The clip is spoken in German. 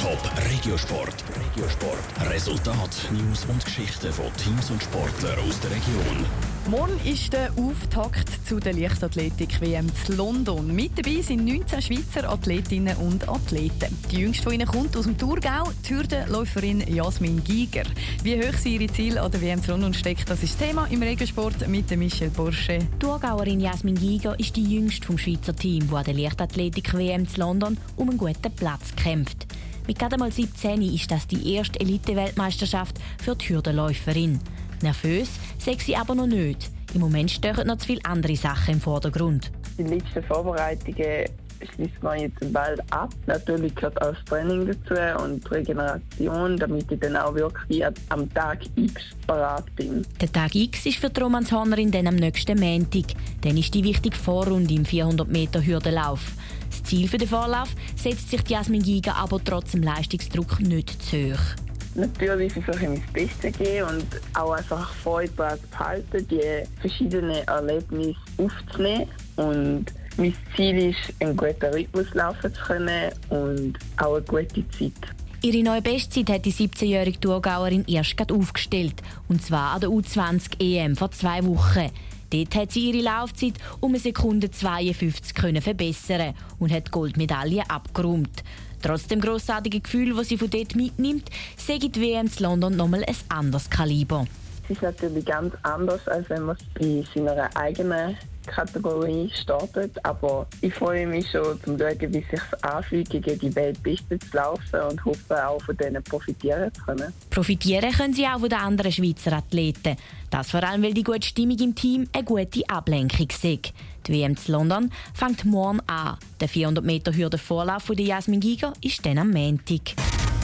Top Regiosport. Regiosport. Resultat, News und Geschichten von Teams und Sportlern aus der Region. Morgen ist der Auftakt zu der Leichtathletik-WM zu London. Mit dabei sind 19 Schweizer Athletinnen und Athleten. Die jüngste von ihnen kommt aus dem Thurgau, die Hürdenläuferin Jasmin Giger. Wie hoch sie ihre Ziele an der WM zu London steckt, das ist das Thema im Regiosport mit Michel Bursche. Die Thurgauerin Jasmin Giger ist die jüngste vom Schweizer Team, die an der Leichtathletik-WM zu London um einen guten Platz kämpft. Mit gerade mal 17 ist das die erste Elite-Weltmeisterschaft für die Hürdenläuferin. Nervös sei sie aber noch nicht. Im Moment stehen noch zu viele andere Sachen im Vordergrund. Die letzten Vorbereitungen schließt man jetzt bald ab. Natürlich gehört auch das Training dazu und die Regeneration, damit ich dann auch wirklich am Tag X parat bin. Der Tag X ist für die Romanshornerin dann am nächsten Montag. Dann ist die wichtige Vorrunde im 400 Meter Hürdenlauf. Das Ziel für den Vorlauf setzt sich Jasmin Giga aber trotz dem Leistungsdruck nicht zu hoch. Natürlich versuche ich mein Bestes zu geben und auch einfach Freude daran zu behalten, die verschiedenen Erlebnisse aufzunehmen. Und mein Ziel ist, einen guten Rhythmus laufen zu können und auch eine gute Zeit. Ihre neue Bestzeit hat die 17-jährige Thurgauerin erst aufgestellt. Und zwar an der U20 EM vor zwei Wochen. Dort hat sie ihre Laufzeit um eine Sekunde 52 können verbessern und hat Goldmedaille abgeräumt. Trotz dem grossartigen Gefühl, das sie von dort mitnimmt, sehe die WM in London nochmal ein anderes Kaliber. Es ist natürlich ganz anders, als wenn man bei seiner eigenen Kategorie startet. Aber ich freue mich schon, zum schauen, wie sich anfühlt, gegen die Weltbeste zu laufen und hoffe auch von denen profitieren zu können. Profitieren können sie auch von den anderen Schweizer Athleten. Das vor allem, weil die gute Stimmung im Team eine gute Ablenkung ist. Die WM zu London fängt morgen an. Der 400 Meter Hürde Vorlauf von Jasmin Giger ist dann am Montag.